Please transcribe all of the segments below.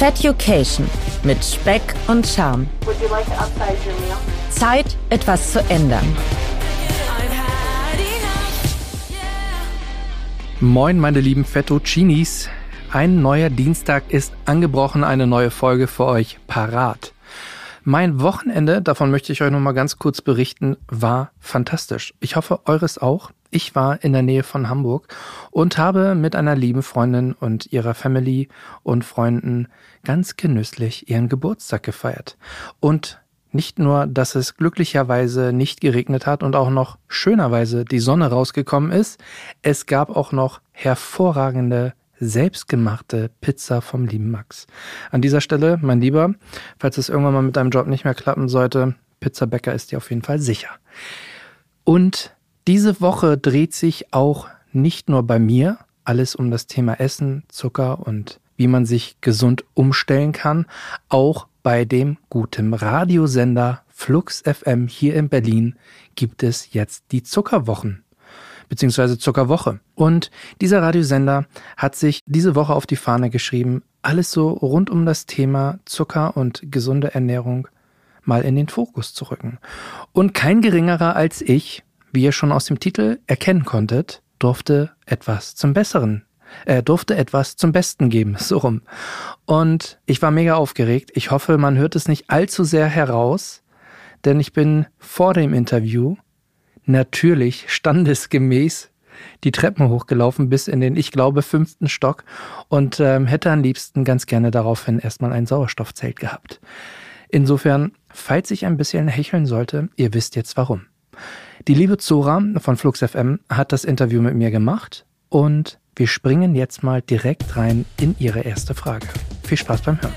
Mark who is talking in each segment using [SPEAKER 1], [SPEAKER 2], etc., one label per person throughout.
[SPEAKER 1] Feducation mit Speck und Charme. Zeit, etwas zu ändern.
[SPEAKER 2] Moin, meine lieben Fettuccinis. Ein neuer Dienstag ist angebrochen, eine neue Folge für euch parat. Mein Wochenende, davon möchte ich euch noch mal ganz kurz berichten, war fantastisch. Ich hoffe, eures auch. Ich war in der Nähe von Hamburg und habe mit einer lieben Freundin und ihrer Family und Freunden ganz genüsslich ihren Geburtstag gefeiert. Und nicht nur, dass es glücklicherweise nicht geregnet hat und auch noch schönerweise die Sonne rausgekommen ist, es gab auch noch hervorragende selbstgemachte Pizza vom lieben Max. An dieser Stelle, mein Lieber, falls es irgendwann mal mit deinem Job nicht mehr klappen sollte, Pizzabäcker ist dir auf jeden Fall sicher. Und diese Woche dreht sich auch nicht nur bei mir alles um das Thema Essen, Zucker und wie man sich gesund umstellen kann, auch bei dem guten Radiosender Flux FM hier in Berlin gibt es jetzt die Zuckerwochen beziehungsweise Zuckerwoche. Und dieser Radiosender hat sich diese Woche auf die Fahne geschrieben, alles so rund um das Thema Zucker und gesunde Ernährung mal in den Fokus zu rücken. Und kein geringerer als ich, wie ihr schon aus dem Titel erkennen konntet, durfte etwas zum Besseren er durfte etwas zum Besten geben, so rum. Und ich war mega aufgeregt. Ich hoffe, man hört es nicht allzu sehr heraus, denn ich bin vor dem Interview natürlich standesgemäß die Treppen hochgelaufen bis in den, ich glaube, fünften Stock und ähm, hätte am liebsten ganz gerne daraufhin erstmal ein Sauerstoffzelt gehabt. Insofern, falls ich ein bisschen hecheln sollte, ihr wisst jetzt warum. Die liebe Zora von Flux FM hat das Interview mit mir gemacht und wir springen jetzt mal direkt rein in ihre erste Frage. Viel Spaß beim Hören.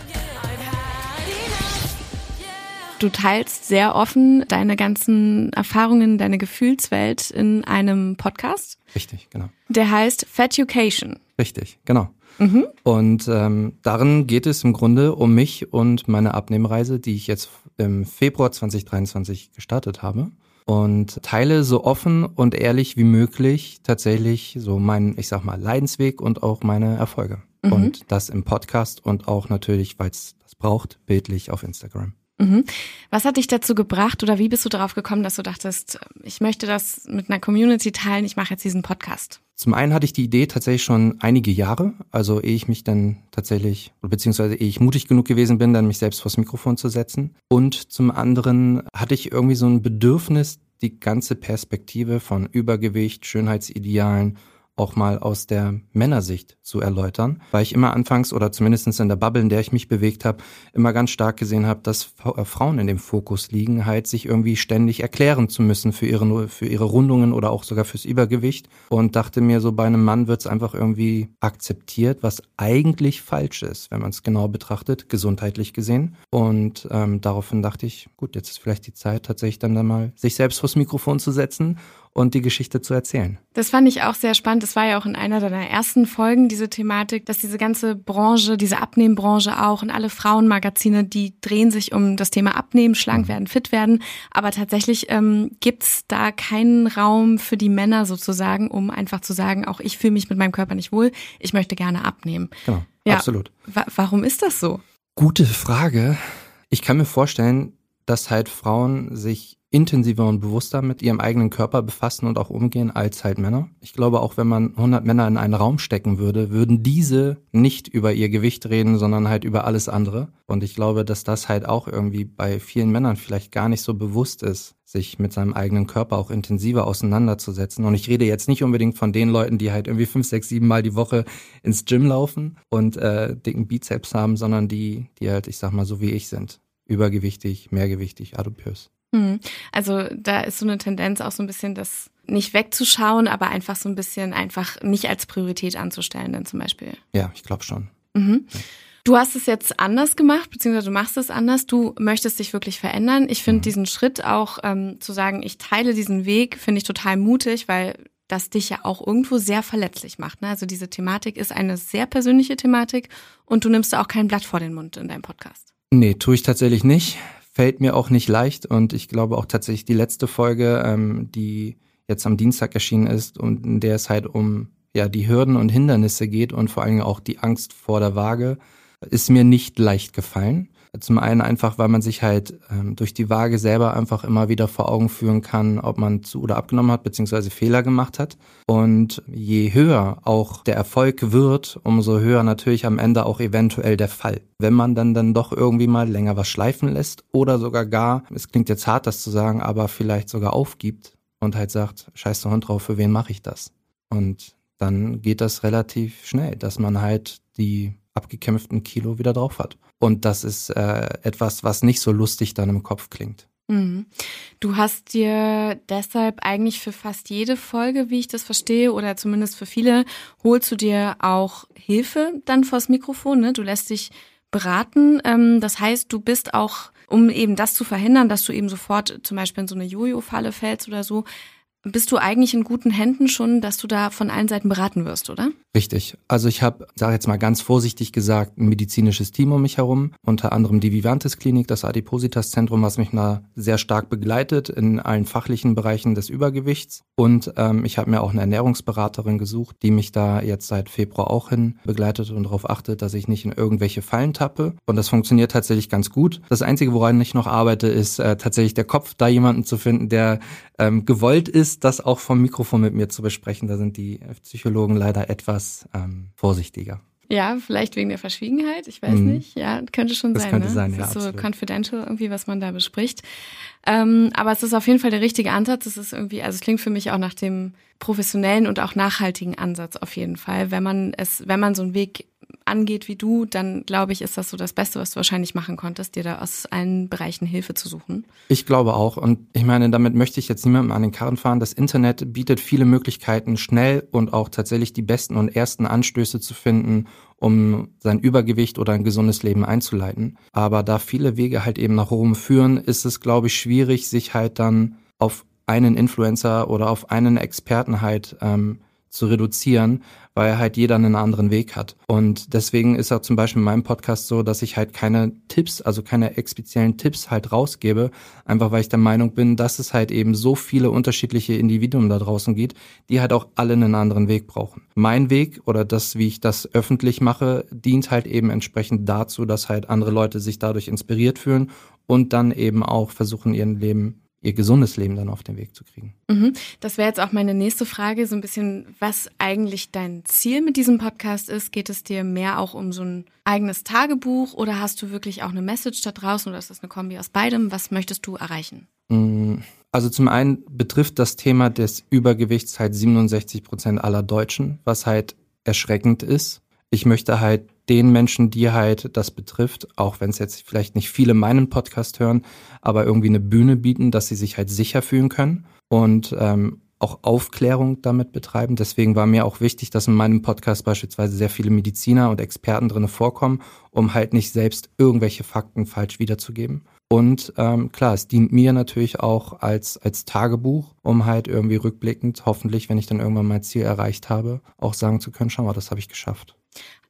[SPEAKER 3] Du teilst sehr offen deine ganzen Erfahrungen, deine Gefühlswelt in einem Podcast.
[SPEAKER 4] Richtig, genau.
[SPEAKER 3] Der heißt Feducation.
[SPEAKER 4] Richtig, genau. Mhm. Und ähm, darin geht es im Grunde um mich und meine Abnehmreise, die ich jetzt im Februar 2023 gestartet habe. Und teile so offen und ehrlich wie möglich tatsächlich so meinen, ich sag mal, Leidensweg und auch meine Erfolge. Mhm. Und das im Podcast und auch natürlich, weil es das braucht, bildlich auf Instagram.
[SPEAKER 3] Mhm. Was hat dich dazu gebracht oder wie bist du darauf gekommen, dass du dachtest, ich möchte das mit einer Community teilen, ich mache jetzt diesen Podcast?
[SPEAKER 4] Zum einen hatte ich die Idee tatsächlich schon einige Jahre, also ehe ich mich dann tatsächlich, beziehungsweise ehe ich mutig genug gewesen bin, dann mich selbst vors Mikrofon zu setzen. Und zum anderen hatte ich irgendwie so ein Bedürfnis, die ganze Perspektive von Übergewicht, Schönheitsidealen auch mal aus der Männersicht zu erläutern, weil ich immer anfangs oder zumindest in der Bubble, in der ich mich bewegt habe, immer ganz stark gesehen habe, dass äh, Frauen in dem Fokus liegen, halt sich irgendwie ständig erklären zu müssen für ihre, für ihre Rundungen oder auch sogar fürs Übergewicht und dachte mir, so bei einem Mann wird es einfach irgendwie akzeptiert, was eigentlich falsch ist, wenn man es genau betrachtet, gesundheitlich gesehen. Und ähm, daraufhin dachte ich, gut, jetzt ist vielleicht die Zeit, tatsächlich dann, dann mal sich selbst vors Mikrofon zu setzen und die Geschichte zu erzählen.
[SPEAKER 3] Das fand ich auch sehr spannend. Das war ja auch in einer deiner ersten Folgen diese Thematik, dass diese ganze Branche, diese Abnehmbranche auch und alle Frauenmagazine, die drehen sich um das Thema Abnehmen, schlank mhm. werden, fit werden. Aber tatsächlich ähm, gibt's da keinen Raum für die Männer sozusagen, um einfach zu sagen, auch ich fühle mich mit meinem Körper nicht wohl, ich möchte gerne abnehmen.
[SPEAKER 4] Genau, ja. absolut.
[SPEAKER 3] Wa warum ist das so?
[SPEAKER 4] Gute Frage. Ich kann mir vorstellen, dass halt Frauen sich intensiver und bewusster mit ihrem eigenen Körper befassen und auch umgehen als halt Männer. Ich glaube, auch wenn man 100 Männer in einen Raum stecken würde, würden diese nicht über ihr Gewicht reden, sondern halt über alles andere. Und ich glaube, dass das halt auch irgendwie bei vielen Männern vielleicht gar nicht so bewusst ist, sich mit seinem eigenen Körper auch intensiver auseinanderzusetzen. Und ich rede jetzt nicht unbedingt von den Leuten, die halt irgendwie fünf, sechs, sieben Mal die Woche ins Gym laufen und äh, dicken Bizeps haben, sondern die, die halt, ich sag mal, so wie ich sind. Übergewichtig, mehrgewichtig, adipös.
[SPEAKER 3] Hm. Also da ist so eine Tendenz auch so ein bisschen das nicht wegzuschauen, aber einfach so ein bisschen einfach nicht als Priorität anzustellen, dann zum Beispiel.
[SPEAKER 4] Ja, ich glaube schon.
[SPEAKER 3] Mhm. Du hast es jetzt anders gemacht, beziehungsweise du machst es anders. Du möchtest dich wirklich verändern. Ich finde mhm. diesen Schritt auch ähm, zu sagen, ich teile diesen Weg, finde ich total mutig, weil das dich ja auch irgendwo sehr verletzlich macht. Ne? Also diese Thematik ist eine sehr persönliche Thematik und du nimmst da auch kein Blatt vor den Mund in deinem Podcast.
[SPEAKER 4] Nee, tue ich tatsächlich nicht fällt mir auch nicht leicht und ich glaube auch tatsächlich die letzte Folge, ähm, die jetzt am Dienstag erschienen ist und in der es halt um ja die Hürden und Hindernisse geht und vor allen Dingen auch die Angst vor der Waage, ist mir nicht leicht gefallen. Zum einen einfach, weil man sich halt ähm, durch die Waage selber einfach immer wieder vor Augen führen kann, ob man zu oder abgenommen hat, beziehungsweise Fehler gemacht hat. Und je höher auch der Erfolg wird, umso höher natürlich am Ende auch eventuell der Fall. Wenn man dann dann doch irgendwie mal länger was schleifen lässt oder sogar gar, es klingt jetzt hart, das zu sagen, aber vielleicht sogar aufgibt und halt sagt, scheiß der Hund drauf, für wen mache ich das? Und dann geht das relativ schnell, dass man halt die abgekämpften Kilo wieder drauf hat. Und das ist äh, etwas, was nicht so lustig dann im Kopf klingt.
[SPEAKER 3] Mhm. Du hast dir deshalb eigentlich für fast jede Folge, wie ich das verstehe, oder zumindest für viele, holst du dir auch Hilfe dann vors Mikrofon. Ne? Du lässt dich beraten. Ähm, das heißt, du bist auch, um eben das zu verhindern, dass du eben sofort zum Beispiel in so eine Jojo-Falle fällst oder so, bist du eigentlich in guten Händen schon, dass du da von allen Seiten beraten wirst, oder?
[SPEAKER 4] Richtig. Also ich habe, sage jetzt mal ganz vorsichtig gesagt, ein medizinisches Team um mich herum, unter anderem die Vivantes Klinik, das Adipositas Zentrum, was mich da sehr stark begleitet in allen fachlichen Bereichen des Übergewichts. Und ähm, ich habe mir auch eine Ernährungsberaterin gesucht, die mich da jetzt seit Februar auch hin begleitet und darauf achtet, dass ich nicht in irgendwelche Fallen tappe. Und das funktioniert tatsächlich ganz gut. Das Einzige, woran ich noch arbeite, ist äh, tatsächlich der Kopf, da jemanden zu finden, der ähm, gewollt ist, das auch vom Mikrofon mit mir zu besprechen. Da sind die Psychologen leider etwas ähm, vorsichtiger.
[SPEAKER 3] Ja, vielleicht wegen der Verschwiegenheit, ich weiß mhm. nicht. Ja, könnte schon
[SPEAKER 4] das
[SPEAKER 3] sein.
[SPEAKER 4] Könnte
[SPEAKER 3] ne?
[SPEAKER 4] sein,
[SPEAKER 3] das
[SPEAKER 4] ja,
[SPEAKER 3] ist
[SPEAKER 4] absolut.
[SPEAKER 3] so confidential irgendwie, was man da bespricht. Ähm, aber es ist auf jeden Fall der richtige Ansatz. Es ist irgendwie, also es klingt für mich auch nach dem professionellen und auch nachhaltigen Ansatz auf jeden Fall. Wenn man es, wenn man so einen Weg angeht wie du, dann glaube ich, ist das so das Beste, was du wahrscheinlich machen konntest, dir da aus allen Bereichen Hilfe zu suchen.
[SPEAKER 4] Ich glaube auch. Und ich meine, damit möchte ich jetzt niemandem an den Karren fahren. Das Internet bietet viele Möglichkeiten, schnell und auch tatsächlich die besten und ersten Anstöße zu finden, um sein Übergewicht oder ein gesundes Leben einzuleiten. Aber da viele Wege halt eben nach Rom führen, ist es, glaube ich, schwierig, sich halt dann auf einen Influencer oder auf einen Experten halt ähm, zu reduzieren, weil halt jeder einen anderen Weg hat. Und deswegen ist auch zum Beispiel in meinem Podcast so, dass ich halt keine Tipps, also keine expeziellen Tipps halt rausgebe, einfach weil ich der Meinung bin, dass es halt eben so viele unterschiedliche Individuen da draußen gibt, die halt auch alle einen anderen Weg brauchen. Mein Weg oder das, wie ich das öffentlich mache, dient halt eben entsprechend dazu, dass halt andere Leute sich dadurch inspiriert fühlen und dann eben auch versuchen, ihren Leben ihr gesundes Leben dann auf den Weg zu kriegen.
[SPEAKER 3] Mhm. Das wäre jetzt auch meine nächste Frage, so ein bisschen, was eigentlich dein Ziel mit diesem Podcast ist. Geht es dir mehr auch um so ein eigenes Tagebuch oder hast du wirklich auch eine Message da draußen oder ist das eine Kombi aus beidem? Was möchtest du erreichen?
[SPEAKER 4] Mm, also zum einen betrifft das Thema des Übergewichts halt 67 Prozent aller Deutschen, was halt erschreckend ist. Ich möchte halt den Menschen, die halt das betrifft, auch wenn es jetzt vielleicht nicht viele meinen Podcast hören, aber irgendwie eine Bühne bieten, dass sie sich halt sicher fühlen können und ähm, auch Aufklärung damit betreiben. Deswegen war mir auch wichtig, dass in meinem Podcast beispielsweise sehr viele Mediziner und Experten drinne vorkommen, um halt nicht selbst irgendwelche Fakten falsch wiederzugeben. Und ähm, klar, es dient mir natürlich auch als, als Tagebuch, um halt irgendwie rückblickend, hoffentlich, wenn ich dann irgendwann mein Ziel erreicht habe, auch sagen zu können, schau mal, das habe ich geschafft.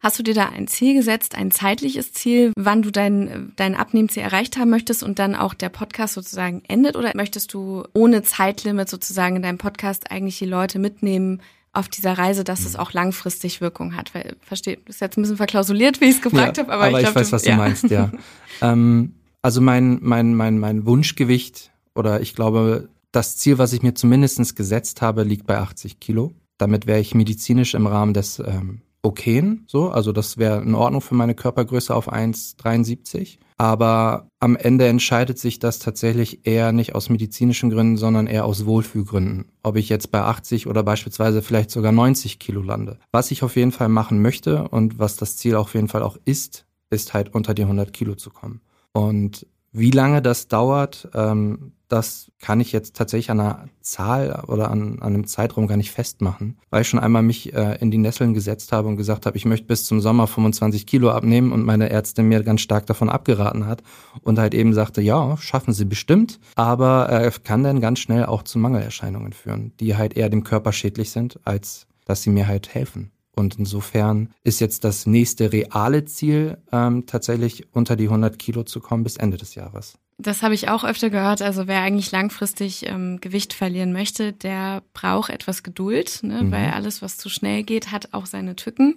[SPEAKER 3] Hast du dir da ein Ziel gesetzt, ein zeitliches Ziel, wann du dein, dein Abnehmziel erreicht haben möchtest und dann auch der Podcast sozusagen endet? Oder möchtest du ohne Zeitlimit sozusagen in deinem Podcast eigentlich die Leute mitnehmen, auf dieser Reise, dass es auch langfristig Wirkung hat. Weil, verstehe, das ist jetzt ein bisschen verklausuliert, wie ich es gefragt
[SPEAKER 4] ja,
[SPEAKER 3] habe, aber,
[SPEAKER 4] aber
[SPEAKER 3] ich,
[SPEAKER 4] glaub,
[SPEAKER 3] ich
[SPEAKER 4] weiß,
[SPEAKER 3] du,
[SPEAKER 4] was
[SPEAKER 3] ja.
[SPEAKER 4] du meinst, ja. ähm, also mein, mein, mein, mein Wunschgewicht oder ich glaube, das Ziel, was ich mir zumindestens gesetzt habe, liegt bei 80 Kilo. Damit wäre ich medizinisch im Rahmen des ähm, okayen, so, also das wäre in Ordnung für meine Körpergröße auf 1,73. Aber am Ende entscheidet sich das tatsächlich eher nicht aus medizinischen Gründen, sondern eher aus Wohlfühlgründen. Ob ich jetzt bei 80 oder beispielsweise vielleicht sogar 90 Kilo lande. Was ich auf jeden Fall machen möchte und was das Ziel auf jeden Fall auch ist, ist halt unter die 100 Kilo zu kommen. Und wie lange das dauert, ähm, das kann ich jetzt tatsächlich an einer Zahl oder an, an einem Zeitraum gar nicht festmachen, weil ich schon einmal mich äh, in die Nesseln gesetzt habe und gesagt habe, ich möchte bis zum Sommer 25 Kilo abnehmen und meine Ärztin mir ganz stark davon abgeraten hat und halt eben sagte, ja, schaffen Sie bestimmt, aber äh, kann dann ganz schnell auch zu Mangelerscheinungen führen, die halt eher dem Körper schädlich sind, als dass sie mir halt helfen. Und insofern ist jetzt das nächste reale Ziel ähm, tatsächlich unter die 100 Kilo zu kommen bis Ende des Jahres.
[SPEAKER 3] Das habe ich auch öfter gehört. Also wer eigentlich langfristig ähm, Gewicht verlieren möchte, der braucht etwas Geduld, ne? Mhm. weil alles, was zu schnell geht, hat auch seine Tücken.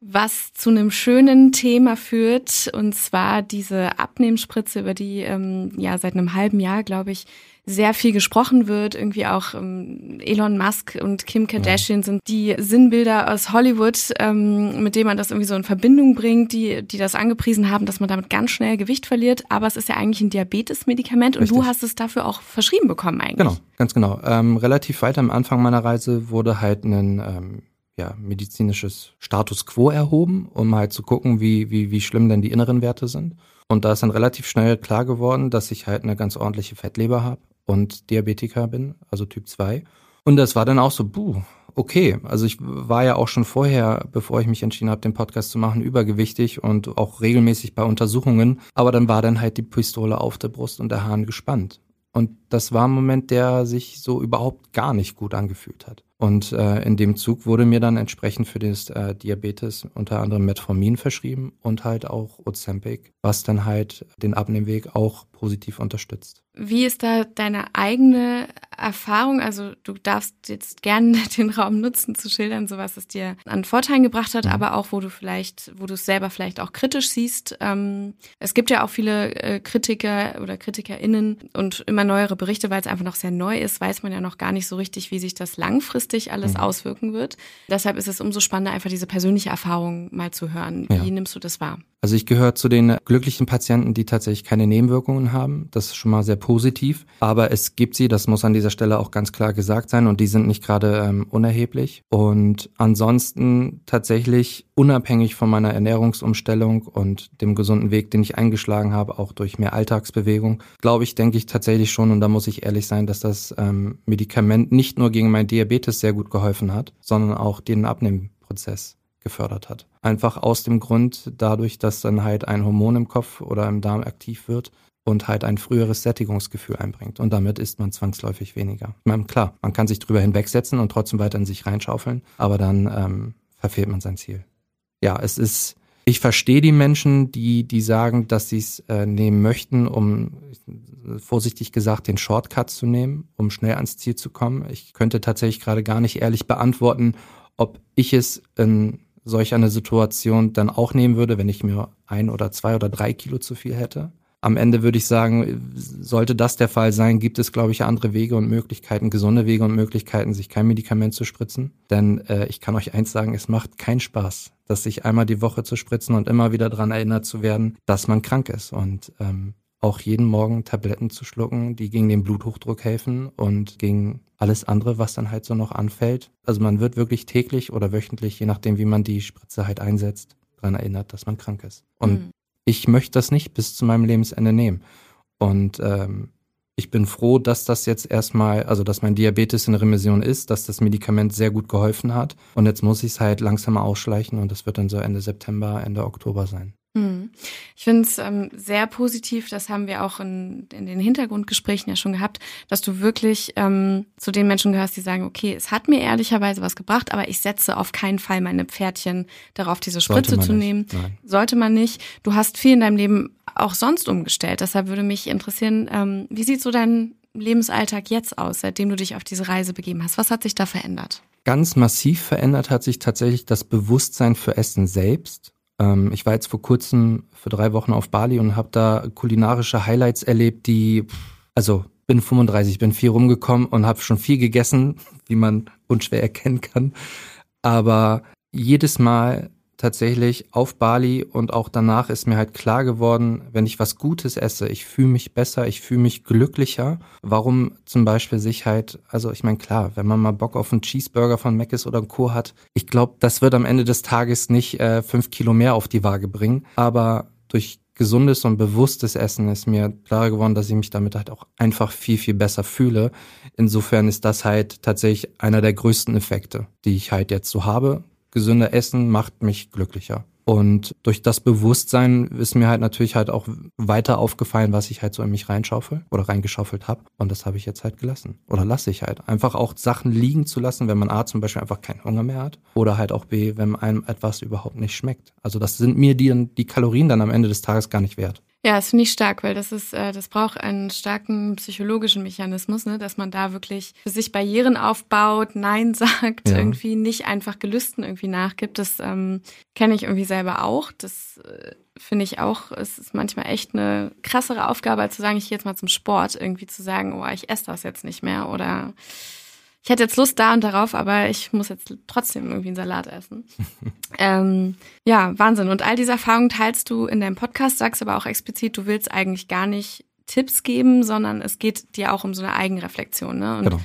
[SPEAKER 3] was zu einem schönen Thema führt, und zwar diese Abnehmspritze, über die ähm, ja seit einem halben Jahr, glaube ich, sehr viel gesprochen wird. Irgendwie auch ähm, Elon Musk und Kim Kardashian sind die Sinnbilder aus Hollywood, ähm, mit denen man das irgendwie so in Verbindung bringt, die, die das angepriesen haben, dass man damit ganz schnell Gewicht verliert. Aber es ist ja eigentlich ein Diabetesmedikament und Richtig. du hast es dafür auch verschrieben bekommen eigentlich.
[SPEAKER 4] Genau, ganz genau. Ähm, relativ weit am Anfang meiner Reise wurde halt ein ähm, ja, medizinisches Status quo erhoben, um halt zu gucken, wie, wie, wie schlimm denn die inneren Werte sind. Und da ist dann relativ schnell klar geworden, dass ich halt eine ganz ordentliche Fettleber habe und Diabetiker bin, also Typ 2. Und das war dann auch so, buh, okay. Also ich war ja auch schon vorher, bevor ich mich entschieden habe, den Podcast zu machen, übergewichtig und auch regelmäßig bei Untersuchungen. Aber dann war dann halt die Pistole auf der Brust und der Hahn gespannt. Und das war ein Moment, der sich so überhaupt gar nicht gut angefühlt hat. Und äh, in dem Zug wurde mir dann entsprechend für das äh, Diabetes unter anderem Metformin verschrieben und halt auch Ozempic, was dann halt den Abnehmweg auch positiv unterstützt.
[SPEAKER 3] Wie ist da deine eigene Erfahrung? Also du darfst jetzt gerne den Raum nutzen zu schildern, so was es dir an Vorteilen gebracht hat, mhm. aber auch wo du vielleicht, wo du es selber vielleicht auch kritisch siehst. Ähm, es gibt ja auch viele äh, Kritiker oder KritikerInnen und immer neuere Berichte, weil es einfach noch sehr neu ist, weiß man ja noch gar nicht so richtig, wie sich das langfristig alles mhm. auswirken wird. Deshalb ist es umso spannender, einfach diese persönliche Erfahrung mal zu hören. Wie ja. nimmst du das wahr?
[SPEAKER 4] Also ich gehöre zu den glücklichen Patienten, die tatsächlich keine Nebenwirkungen haben. Das ist schon mal sehr positiv. Aber es gibt sie, das muss an dieser Stelle auch ganz klar gesagt sein, und die sind nicht gerade ähm, unerheblich. Und ansonsten tatsächlich unabhängig von meiner Ernährungsumstellung und dem gesunden Weg, den ich eingeschlagen habe, auch durch mehr Alltagsbewegung, glaube ich, denke ich tatsächlich schon, und da muss ich ehrlich sein, dass das ähm, Medikament nicht nur gegen mein Diabetes sehr gut geholfen hat, sondern auch den Abnehmprozess gefördert hat. Einfach aus dem Grund, dadurch, dass dann halt ein Hormon im Kopf oder im Darm aktiv wird und halt ein früheres Sättigungsgefühl einbringt. Und damit isst man zwangsläufig weniger. Ich klar, man kann sich drüber hinwegsetzen und trotzdem weiter in sich reinschaufeln, aber dann ähm, verfehlt man sein Ziel. Ja, es ist, ich verstehe die Menschen, die, die sagen, dass sie es äh, nehmen möchten, um vorsichtig gesagt den Shortcut zu nehmen, um schnell ans Ziel zu kommen. Ich könnte tatsächlich gerade gar nicht ehrlich beantworten, ob ich es in solch eine Situation dann auch nehmen würde, wenn ich mir ein oder zwei oder drei Kilo zu viel hätte. Am Ende würde ich sagen, sollte das der Fall sein, gibt es, glaube ich, andere Wege und Möglichkeiten, gesunde Wege und Möglichkeiten, sich kein Medikament zu spritzen. Denn äh, ich kann euch eins sagen, es macht keinen Spaß, das sich einmal die Woche zu spritzen und immer wieder daran erinnert zu werden, dass man krank ist. Und ähm, auch jeden Morgen Tabletten zu schlucken, die gegen den Bluthochdruck helfen und gegen alles andere, was dann halt so noch anfällt. Also man wird wirklich täglich oder wöchentlich, je nachdem, wie man die Spritze halt einsetzt, daran erinnert, dass man krank ist. Und mhm. Ich möchte das nicht bis zu meinem Lebensende nehmen. Und ähm, ich bin froh, dass das jetzt erstmal, also dass mein Diabetes in Remission ist, dass das Medikament sehr gut geholfen hat. Und jetzt muss ich es halt langsam ausschleichen und das wird dann so Ende September, Ende Oktober sein.
[SPEAKER 3] Hm. Ich finde es ähm, sehr positiv, das haben wir auch in, in den Hintergrundgesprächen ja schon gehabt, dass du wirklich ähm, zu den Menschen gehörst, die sagen, okay, es hat mir ehrlicherweise was gebracht, aber ich setze auf keinen Fall meine Pferdchen darauf, diese Spritze zu nehmen. Sollte man nicht. Du hast viel in deinem Leben auch sonst umgestellt. Deshalb würde mich interessieren, ähm, wie sieht so dein Lebensalltag jetzt aus, seitdem du dich auf diese Reise begeben hast? Was hat sich da verändert?
[SPEAKER 4] Ganz massiv verändert hat sich tatsächlich das Bewusstsein für Essen selbst ähm, ich war jetzt vor kurzem für drei Wochen auf Bali und habe da kulinarische Highlights erlebt, die, also bin 35, bin viel rumgekommen und habe schon viel gegessen, wie man unschwer erkennen kann. Aber jedes Mal tatsächlich auf Bali und auch danach ist mir halt klar geworden, wenn ich was Gutes esse, ich fühle mich besser, ich fühle mich glücklicher. Warum zum Beispiel sich halt, also ich meine klar, wenn man mal Bock auf einen Cheeseburger von Mc's oder Co. hat, ich glaube, das wird am Ende des Tages nicht äh, fünf Kilo mehr auf die Waage bringen, aber durch gesundes und bewusstes Essen ist mir klar geworden, dass ich mich damit halt auch einfach viel, viel besser fühle. Insofern ist das halt tatsächlich einer der größten Effekte, die ich halt jetzt so habe gesünder Essen macht mich glücklicher. Und durch das Bewusstsein ist mir halt natürlich halt auch weiter aufgefallen, was ich halt so in mich reinschaufel oder reingeschaufelt habe. Und das habe ich jetzt halt gelassen. Oder lasse ich halt. Einfach auch Sachen liegen zu lassen, wenn man A zum Beispiel einfach keinen Hunger mehr hat. Oder halt auch B, wenn einem etwas überhaupt nicht schmeckt. Also das sind mir die, die Kalorien dann am Ende des Tages gar nicht wert.
[SPEAKER 3] Ja, das finde ich stark, weil das ist, äh, das braucht einen starken psychologischen Mechanismus, ne, dass man da wirklich für sich Barrieren aufbaut, Nein sagt, ja. irgendwie nicht einfach Gelüsten irgendwie nachgibt. Das ähm, kenne ich irgendwie selber auch. Das äh, finde ich auch, es ist manchmal echt eine krassere Aufgabe, als zu sagen, ich gehe jetzt mal zum Sport, irgendwie zu sagen, oh, ich esse das jetzt nicht mehr oder ich hätte jetzt Lust da und darauf, aber ich muss jetzt trotzdem irgendwie einen Salat essen. ähm, ja, Wahnsinn. Und all diese Erfahrungen teilst du in deinem Podcast, sagst aber auch explizit, du willst eigentlich gar nicht Tipps geben, sondern es geht dir auch um so eine Eigenreflexion. Ne? Und genau.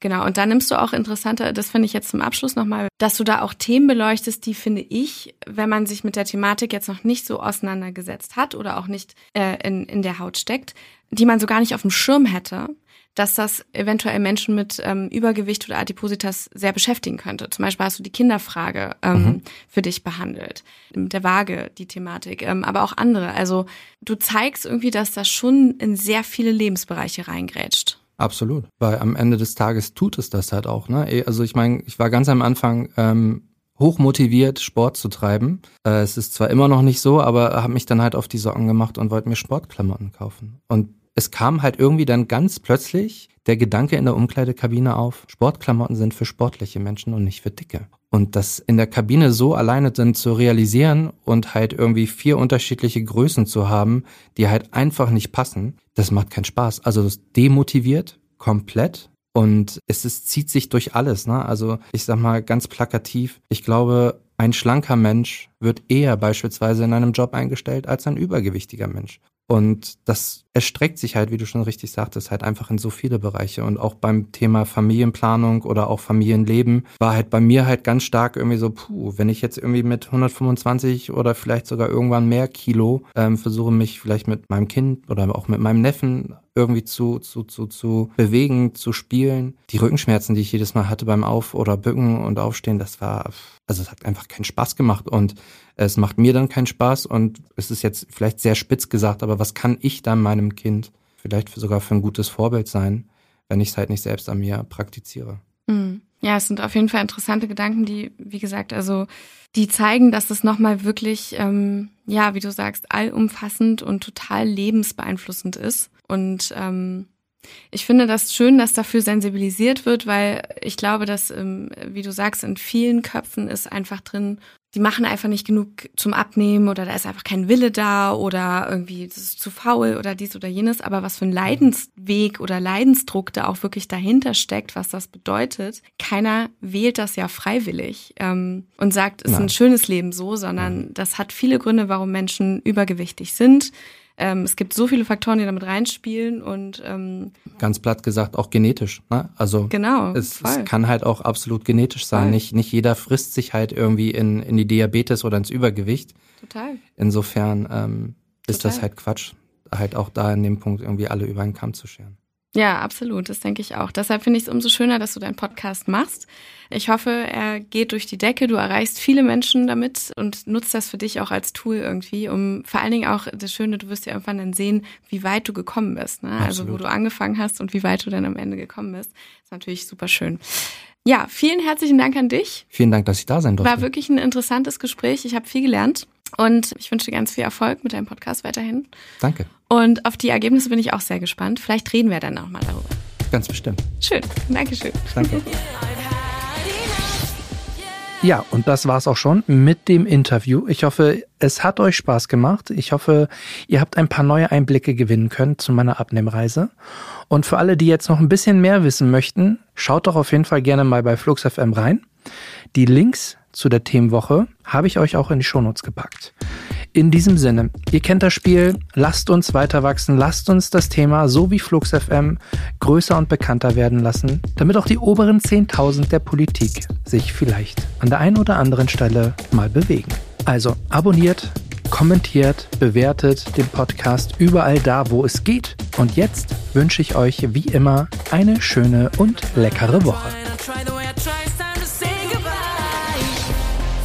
[SPEAKER 3] Genau, und da nimmst du auch interessante, das finde ich jetzt zum Abschluss nochmal, dass du da auch Themen beleuchtest, die finde ich, wenn man sich mit der Thematik jetzt noch nicht so auseinandergesetzt hat oder auch nicht äh, in, in der Haut steckt, die man so gar nicht auf dem Schirm hätte, dass das eventuell Menschen mit ähm, Übergewicht oder Adipositas sehr beschäftigen könnte. Zum Beispiel hast du die Kinderfrage ähm, mhm. für dich behandelt, mit der Waage die Thematik, ähm, aber auch andere. Also du zeigst irgendwie, dass das schon in sehr viele Lebensbereiche reingrätscht.
[SPEAKER 4] Absolut, weil am Ende des Tages tut es das halt auch. Ne? Also ich meine, ich war ganz am Anfang ähm, hoch motiviert, Sport zu treiben. Äh, es ist zwar immer noch nicht so, aber habe mich dann halt auf die Socken gemacht und wollte mir Sportklamotten kaufen. Und es kam halt irgendwie dann ganz plötzlich der Gedanke in der Umkleidekabine auf, Sportklamotten sind für sportliche Menschen und nicht für dicke. Und das in der Kabine so alleine dann zu realisieren und halt irgendwie vier unterschiedliche Größen zu haben, die halt einfach nicht passen, das macht keinen Spaß. Also das demotiviert komplett und es ist, zieht sich durch alles. Ne? Also ich sag mal ganz plakativ, ich glaube, ein schlanker Mensch wird eher beispielsweise in einem Job eingestellt als ein übergewichtiger Mensch. Und das erstreckt sich halt, wie du schon richtig sagtest, halt einfach in so viele Bereiche. Und auch beim Thema Familienplanung oder auch Familienleben war halt bei mir halt ganz stark irgendwie so, puh, wenn ich jetzt irgendwie mit 125 oder vielleicht sogar irgendwann mehr Kilo ähm, versuche, mich vielleicht mit meinem Kind oder auch mit meinem Neffen irgendwie zu, zu, zu, zu bewegen, zu spielen. Die Rückenschmerzen, die ich jedes Mal hatte beim Auf- oder Bücken und Aufstehen, das war, also es hat einfach keinen Spaß gemacht und es macht mir dann keinen Spaß und es ist jetzt vielleicht sehr spitz gesagt, aber was kann ich dann meinem Kind vielleicht sogar für ein gutes Vorbild sein, wenn ich es halt nicht selbst an mir praktiziere?
[SPEAKER 3] Mhm. Ja, es sind auf jeden Fall interessante Gedanken, die, wie gesagt, also die zeigen, dass es nochmal wirklich, ähm, ja, wie du sagst, allumfassend und total lebensbeeinflussend ist. Und ähm, ich finde das schön, dass dafür sensibilisiert wird, weil ich glaube, dass, ähm, wie du sagst, in vielen Köpfen ist einfach drin, die machen einfach nicht genug zum Abnehmen oder da ist einfach kein Wille da oder irgendwie das ist zu faul oder dies oder jenes. Aber was für ein Leidensweg oder Leidensdruck da auch wirklich dahinter steckt, was das bedeutet, keiner wählt das ja freiwillig ähm, und sagt, es ist ein schönes Leben so, sondern das hat viele Gründe, warum Menschen übergewichtig sind ähm, es gibt so viele Faktoren, die damit reinspielen und ähm,
[SPEAKER 4] ganz platt gesagt auch genetisch. Ne? Also
[SPEAKER 3] genau,
[SPEAKER 4] es, es, kann halt auch absolut genetisch sein. Nicht nicht jeder frisst sich halt irgendwie in in die Diabetes oder ins Übergewicht.
[SPEAKER 3] Total.
[SPEAKER 4] Insofern ähm, ist das halt Quatsch, halt auch da in dem Punkt irgendwie alle über einen Kamm zu scheren.
[SPEAKER 3] Ja, absolut. Das denke ich auch. Deshalb finde ich es umso schöner, dass du deinen Podcast machst. Ich hoffe, er geht durch die Decke. Du erreichst viele Menschen damit und nutzt das für dich auch als Tool irgendwie, um vor allen Dingen auch das Schöne, du wirst ja irgendwann dann sehen, wie weit du gekommen bist. Ne? Also wo du angefangen hast und wie weit du dann am Ende gekommen bist. ist natürlich super schön. Ja, vielen herzlichen Dank an dich.
[SPEAKER 4] Vielen Dank, dass ich da sein durfte.
[SPEAKER 3] War wirklich ein interessantes Gespräch. Ich habe viel gelernt. Und ich wünsche dir ganz viel Erfolg mit deinem Podcast weiterhin.
[SPEAKER 4] Danke.
[SPEAKER 3] Und auf die Ergebnisse bin ich auch sehr gespannt. Vielleicht reden wir dann nochmal darüber.
[SPEAKER 4] Ganz bestimmt.
[SPEAKER 3] Schön. Dankeschön.
[SPEAKER 4] Danke.
[SPEAKER 2] Ja, und das war's auch schon mit dem Interview. Ich hoffe, es hat euch Spaß gemacht. Ich hoffe, ihr habt ein paar neue Einblicke gewinnen können zu meiner Abnehmreise. Und für alle, die jetzt noch ein bisschen mehr wissen möchten, schaut doch auf jeden Fall gerne mal bei FluxFM rein. Die Links zu der Themenwoche habe ich euch auch in die Shownotes gepackt. In diesem Sinne, ihr kennt das Spiel, lasst uns weiter wachsen, lasst uns das Thema so wie Flux FM größer und bekannter werden lassen, damit auch die oberen 10.000 der Politik sich vielleicht an der einen oder anderen Stelle mal bewegen. Also abonniert, kommentiert, bewertet den Podcast überall da, wo es geht. Und jetzt wünsche ich euch wie immer eine schöne und leckere Woche.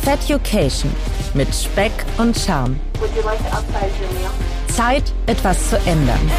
[SPEAKER 1] Feducation mit Speck und Charme. Zeit, etwas zu ändern.